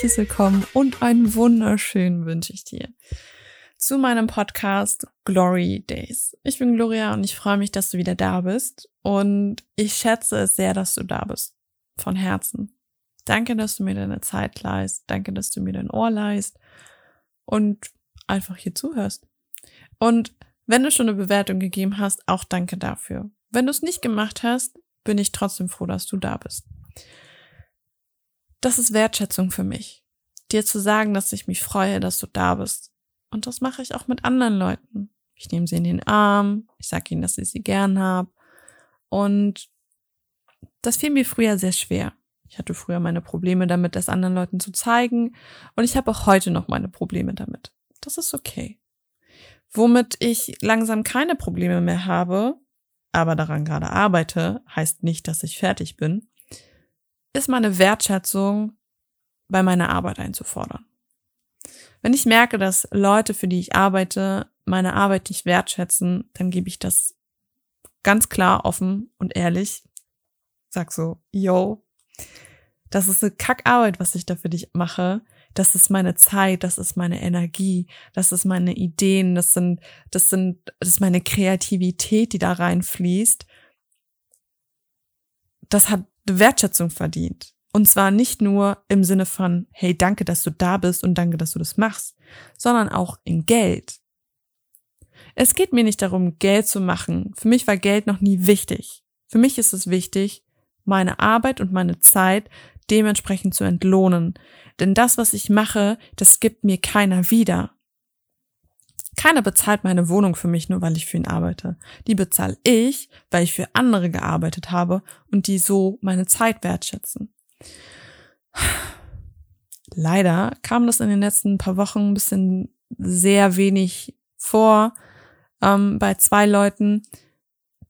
herzliches Willkommen und einen wunderschönen wünsche ich dir zu meinem Podcast Glory Days. Ich bin Gloria und ich freue mich, dass du wieder da bist und ich schätze es sehr, dass du da bist. Von Herzen. Danke, dass du mir deine Zeit leist. Danke, dass du mir dein Ohr leist und einfach hier zuhörst. Und wenn du schon eine Bewertung gegeben hast, auch danke dafür. Wenn du es nicht gemacht hast, bin ich trotzdem froh, dass du da bist. Das ist Wertschätzung für mich. Dir zu sagen, dass ich mich freue, dass du da bist. Und das mache ich auch mit anderen Leuten. Ich nehme sie in den Arm, ich sage ihnen, dass ich sie gern habe. Und das fiel mir früher sehr schwer. Ich hatte früher meine Probleme damit, das anderen Leuten zu zeigen. Und ich habe auch heute noch meine Probleme damit. Das ist okay. Womit ich langsam keine Probleme mehr habe, aber daran gerade arbeite, heißt nicht, dass ich fertig bin, ist meine Wertschätzung bei meiner Arbeit einzufordern. Wenn ich merke, dass Leute, für die ich arbeite, meine Arbeit nicht wertschätzen, dann gebe ich das ganz klar offen und ehrlich. Sag so, yo, das ist eine Kackarbeit, was ich da für dich mache. Das ist meine Zeit, das ist meine Energie, das ist meine Ideen, das sind, das sind, das ist meine Kreativität, die da reinfließt. Das hat Wertschätzung verdient. Und zwar nicht nur im Sinne von, hey, danke, dass du da bist und danke, dass du das machst, sondern auch in Geld. Es geht mir nicht darum, Geld zu machen. Für mich war Geld noch nie wichtig. Für mich ist es wichtig, meine Arbeit und meine Zeit dementsprechend zu entlohnen. Denn das, was ich mache, das gibt mir keiner wieder. Keiner bezahlt meine Wohnung für mich, nur weil ich für ihn arbeite. Die bezahle ich, weil ich für andere gearbeitet habe und die so meine Zeit wertschätzen. Leider kam das in den letzten paar Wochen ein bisschen sehr wenig vor ähm, bei zwei Leuten,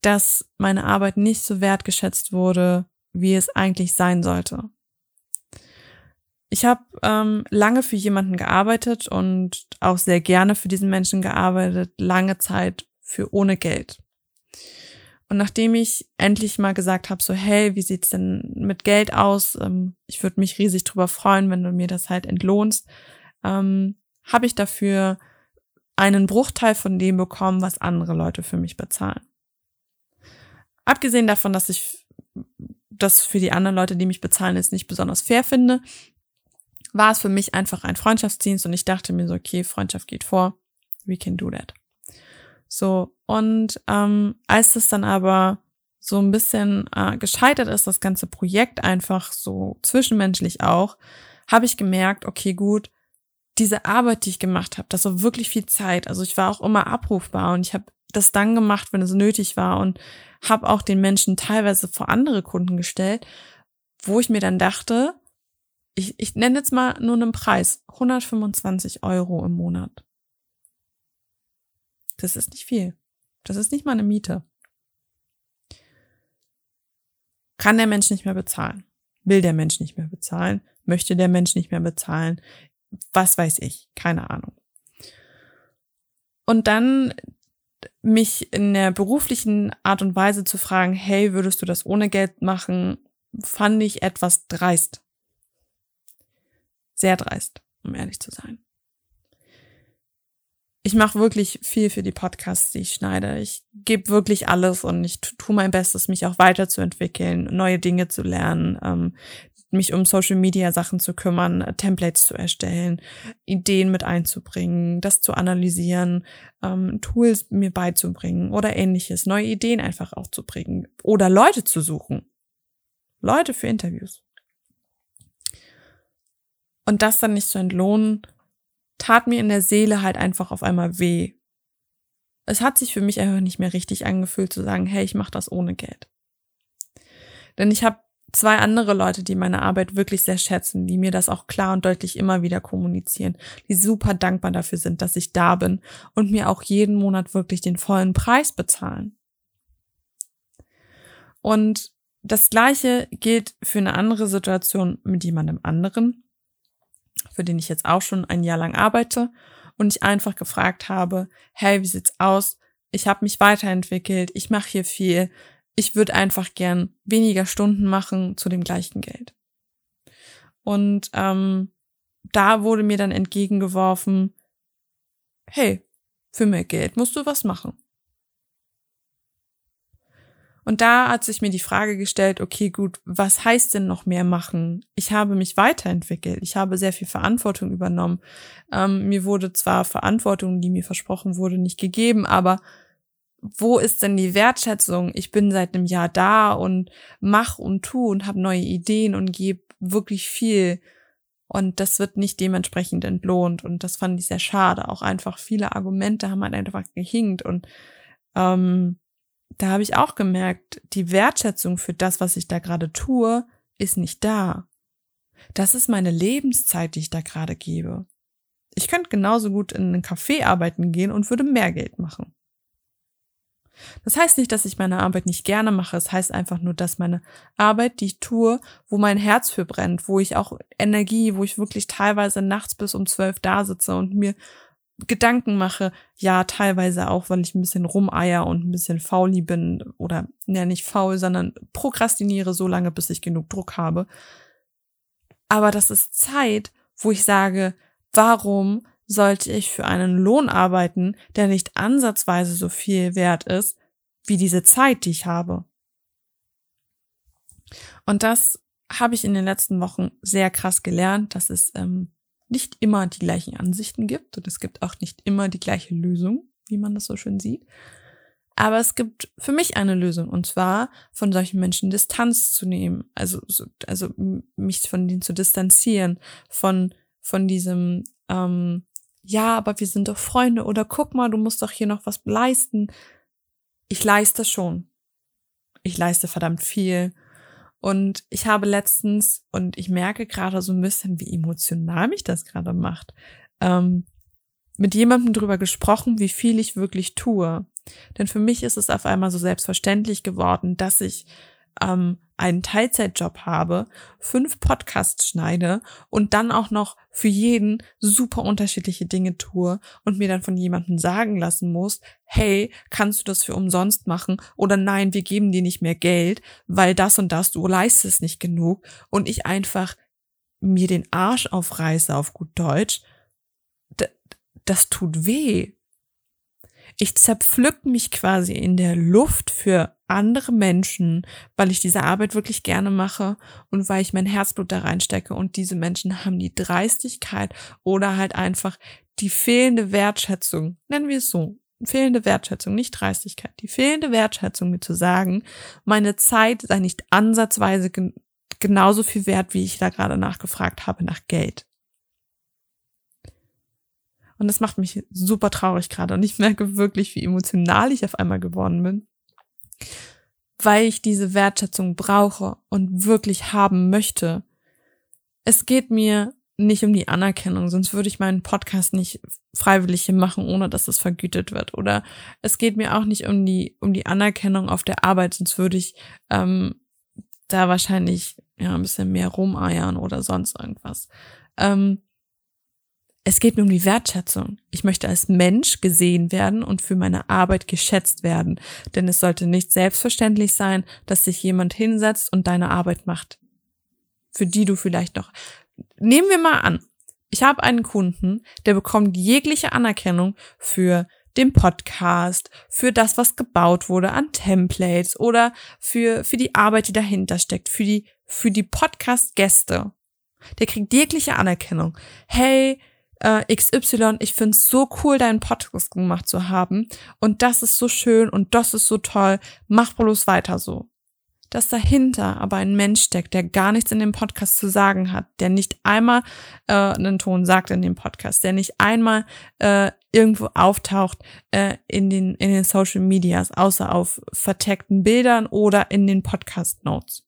dass meine Arbeit nicht so wertgeschätzt wurde, wie es eigentlich sein sollte. Ich habe ähm, lange für jemanden gearbeitet und auch sehr gerne für diesen Menschen gearbeitet, lange Zeit für ohne Geld. Und nachdem ich endlich mal gesagt habe, so hey, wie sieht's denn mit Geld aus? Ähm, ich würde mich riesig drüber freuen, wenn du mir das halt entlohnst, ähm, habe ich dafür einen Bruchteil von dem bekommen, was andere Leute für mich bezahlen. Abgesehen davon, dass ich das für die anderen Leute, die mich bezahlen, jetzt nicht besonders fair finde, war es für mich einfach ein Freundschaftsdienst und ich dachte mir so, okay, Freundschaft geht vor, we can do that. So, und ähm, als es dann aber so ein bisschen äh, gescheitert ist, das ganze Projekt einfach so zwischenmenschlich auch, habe ich gemerkt, okay, gut, diese Arbeit, die ich gemacht habe, das war wirklich viel Zeit. Also ich war auch immer abrufbar und ich habe das dann gemacht, wenn es nötig war und habe auch den Menschen teilweise vor andere Kunden gestellt, wo ich mir dann dachte, ich, ich nenne jetzt mal nur einen Preis, 125 Euro im Monat. Das ist nicht viel. Das ist nicht mal eine Miete. Kann der Mensch nicht mehr bezahlen? Will der Mensch nicht mehr bezahlen? Möchte der Mensch nicht mehr bezahlen? Was weiß ich? Keine Ahnung. Und dann mich in der beruflichen Art und Weise zu fragen, hey, würdest du das ohne Geld machen, fand ich etwas dreist. Sehr dreist, um ehrlich zu sein. Ich mache wirklich viel für die Podcasts, die ich schneide. Ich gebe wirklich alles und ich tue mein Bestes, mich auch weiterzuentwickeln, neue Dinge zu lernen, ähm, mich um Social Media Sachen zu kümmern, Templates zu erstellen, Ideen mit einzubringen, das zu analysieren, ähm, Tools mir beizubringen oder ähnliches, neue Ideen einfach auch zu bringen oder Leute zu suchen. Leute für Interviews. Und das dann nicht zu entlohnen, tat mir in der Seele halt einfach auf einmal weh. Es hat sich für mich einfach nicht mehr richtig angefühlt zu sagen, hey, ich mache das ohne Geld. Denn ich habe zwei andere Leute, die meine Arbeit wirklich sehr schätzen, die mir das auch klar und deutlich immer wieder kommunizieren, die super dankbar dafür sind, dass ich da bin und mir auch jeden Monat wirklich den vollen Preis bezahlen. Und das gleiche gilt für eine andere Situation mit jemandem anderen, für den ich jetzt auch schon ein Jahr lang arbeite und ich einfach gefragt habe, hey, wie sieht's aus? Ich habe mich weiterentwickelt, ich mache hier viel, ich würde einfach gern weniger Stunden machen zu dem gleichen Geld. Und ähm, da wurde mir dann entgegengeworfen, hey, für mehr Geld musst du was machen. Und da hat sich mir die Frage gestellt, okay, gut, was heißt denn noch mehr machen? Ich habe mich weiterentwickelt, ich habe sehr viel Verantwortung übernommen. Ähm, mir wurde zwar Verantwortung, die mir versprochen wurde, nicht gegeben, aber wo ist denn die Wertschätzung? Ich bin seit einem Jahr da und mach und tu und habe neue Ideen und gebe wirklich viel. Und das wird nicht dementsprechend entlohnt. Und das fand ich sehr schade. Auch einfach viele Argumente haben halt einfach gehinkt. Und ähm, da habe ich auch gemerkt, die Wertschätzung für das, was ich da gerade tue, ist nicht da. Das ist meine Lebenszeit, die ich da gerade gebe. Ich könnte genauso gut in einen Café arbeiten gehen und würde mehr Geld machen. Das heißt nicht, dass ich meine Arbeit nicht gerne mache. Es heißt einfach nur, dass meine Arbeit, die ich tue, wo mein Herz für brennt, wo ich auch Energie, wo ich wirklich teilweise nachts bis um zwölf da sitze und mir Gedanken mache, ja, teilweise auch, weil ich ein bisschen rumeier und ein bisschen fauli bin oder ja nicht faul, sondern prokrastiniere so lange, bis ich genug Druck habe. Aber das ist Zeit, wo ich sage, warum sollte ich für einen Lohn arbeiten, der nicht ansatzweise so viel wert ist, wie diese Zeit, die ich habe? Und das habe ich in den letzten Wochen sehr krass gelernt, dass es ähm, nicht immer die gleichen Ansichten gibt und es gibt auch nicht immer die gleiche Lösung, wie man das so schön sieht. Aber es gibt für mich eine Lösung und zwar von solchen Menschen Distanz zu nehmen, also also mich von denen zu distanzieren, von von diesem ähm, ja, aber wir sind doch Freunde oder guck mal, du musst doch hier noch was leisten. Ich leiste schon. Ich leiste verdammt viel. Und ich habe letztens, und ich merke gerade so ein bisschen, wie emotional mich das gerade macht, ähm, mit jemandem drüber gesprochen, wie viel ich wirklich tue. Denn für mich ist es auf einmal so selbstverständlich geworden, dass ich ähm, einen Teilzeitjob habe, fünf Podcasts schneide und dann auch noch für jeden super unterschiedliche Dinge tue und mir dann von jemandem sagen lassen muss, hey, kannst du das für umsonst machen? Oder nein, wir geben dir nicht mehr Geld, weil das und das, du leistest nicht genug und ich einfach mir den Arsch aufreiße auf gut Deutsch, das tut weh. Ich zerpflück mich quasi in der Luft für andere Menschen, weil ich diese Arbeit wirklich gerne mache und weil ich mein Herzblut da reinstecke und diese Menschen haben die Dreistigkeit oder halt einfach die fehlende Wertschätzung, nennen wir es so, fehlende Wertschätzung, nicht Dreistigkeit, die fehlende Wertschätzung, mir zu sagen, meine Zeit sei nicht ansatzweise gen genauso viel wert, wie ich da gerade nachgefragt habe nach Geld. Und das macht mich super traurig gerade und ich merke wirklich, wie emotional ich auf einmal geworden bin weil ich diese Wertschätzung brauche und wirklich haben möchte. Es geht mir nicht um die Anerkennung, sonst würde ich meinen Podcast nicht freiwillig hier machen, ohne dass es vergütet wird. Oder es geht mir auch nicht um die um die Anerkennung auf der Arbeit, sonst würde ich ähm, da wahrscheinlich ja ein bisschen mehr rumeiern oder sonst irgendwas. Ähm, es geht mir um die Wertschätzung. Ich möchte als Mensch gesehen werden und für meine Arbeit geschätzt werden. Denn es sollte nicht selbstverständlich sein, dass sich jemand hinsetzt und deine Arbeit macht. Für die du vielleicht noch. Nehmen wir mal an, ich habe einen Kunden, der bekommt jegliche Anerkennung für den Podcast, für das, was gebaut wurde an Templates oder für, für die Arbeit, die dahinter steckt, für die, für die Podcast-Gäste. Der kriegt jegliche Anerkennung. Hey, äh, XY, ich find's so cool, deinen Podcast gemacht zu haben. Und das ist so schön und das ist so toll. Mach bloß weiter so. Dass dahinter aber ein Mensch steckt, der gar nichts in dem Podcast zu sagen hat, der nicht einmal äh, einen Ton sagt in dem Podcast, der nicht einmal äh, irgendwo auftaucht äh, in den in den Social Medias, außer auf verteckten Bildern oder in den Podcast Notes.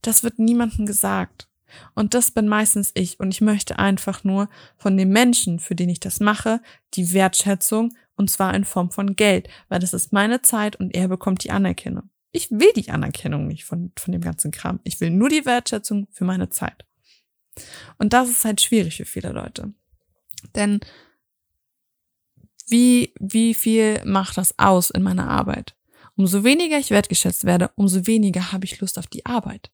Das wird niemandem gesagt. Und das bin meistens ich. Und ich möchte einfach nur von dem Menschen, für den ich das mache, die Wertschätzung und zwar in Form von Geld, weil das ist meine Zeit und er bekommt die Anerkennung. Ich will die Anerkennung nicht von, von dem ganzen Kram. Ich will nur die Wertschätzung für meine Zeit. Und das ist halt schwierig für viele Leute. Denn wie, wie viel macht das aus in meiner Arbeit? Umso weniger ich wertgeschätzt werde, umso weniger habe ich Lust auf die Arbeit.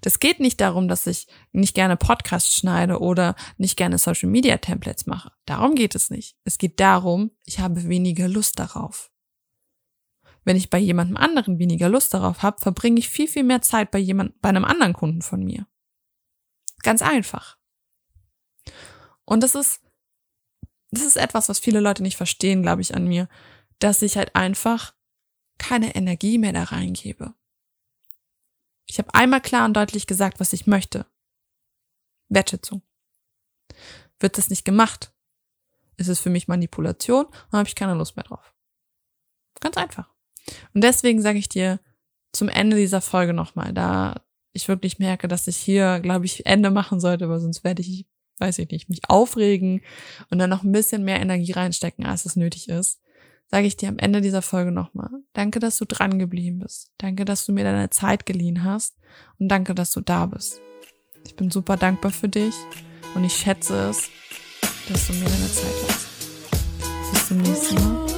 Das geht nicht darum, dass ich nicht gerne Podcasts schneide oder nicht gerne Social Media Templates mache. Darum geht es nicht. Es geht darum, ich habe weniger Lust darauf. Wenn ich bei jemandem anderen weniger Lust darauf habe, verbringe ich viel, viel mehr Zeit bei jemand, bei einem anderen Kunden von mir. Ganz einfach. Und das ist, das ist etwas, was viele Leute nicht verstehen, glaube ich, an mir, dass ich halt einfach keine Energie mehr da reingebe. Ich habe einmal klar und deutlich gesagt, was ich möchte. Wertschätzung. Wird das nicht gemacht, ist es für mich Manipulation und habe ich keine Lust mehr drauf. Ganz einfach. Und deswegen sage ich dir zum Ende dieser Folge nochmal, da ich wirklich merke, dass ich hier, glaube ich, Ende machen sollte, weil sonst werde ich, weiß ich nicht, mich aufregen und dann noch ein bisschen mehr Energie reinstecken, als es nötig ist sage ich dir am Ende dieser Folge nochmal. Danke, dass du dran geblieben bist. Danke, dass du mir deine Zeit geliehen hast. Und danke, dass du da bist. Ich bin super dankbar für dich und ich schätze es, dass du mir deine Zeit lässt. Bis zum nächsten Mal.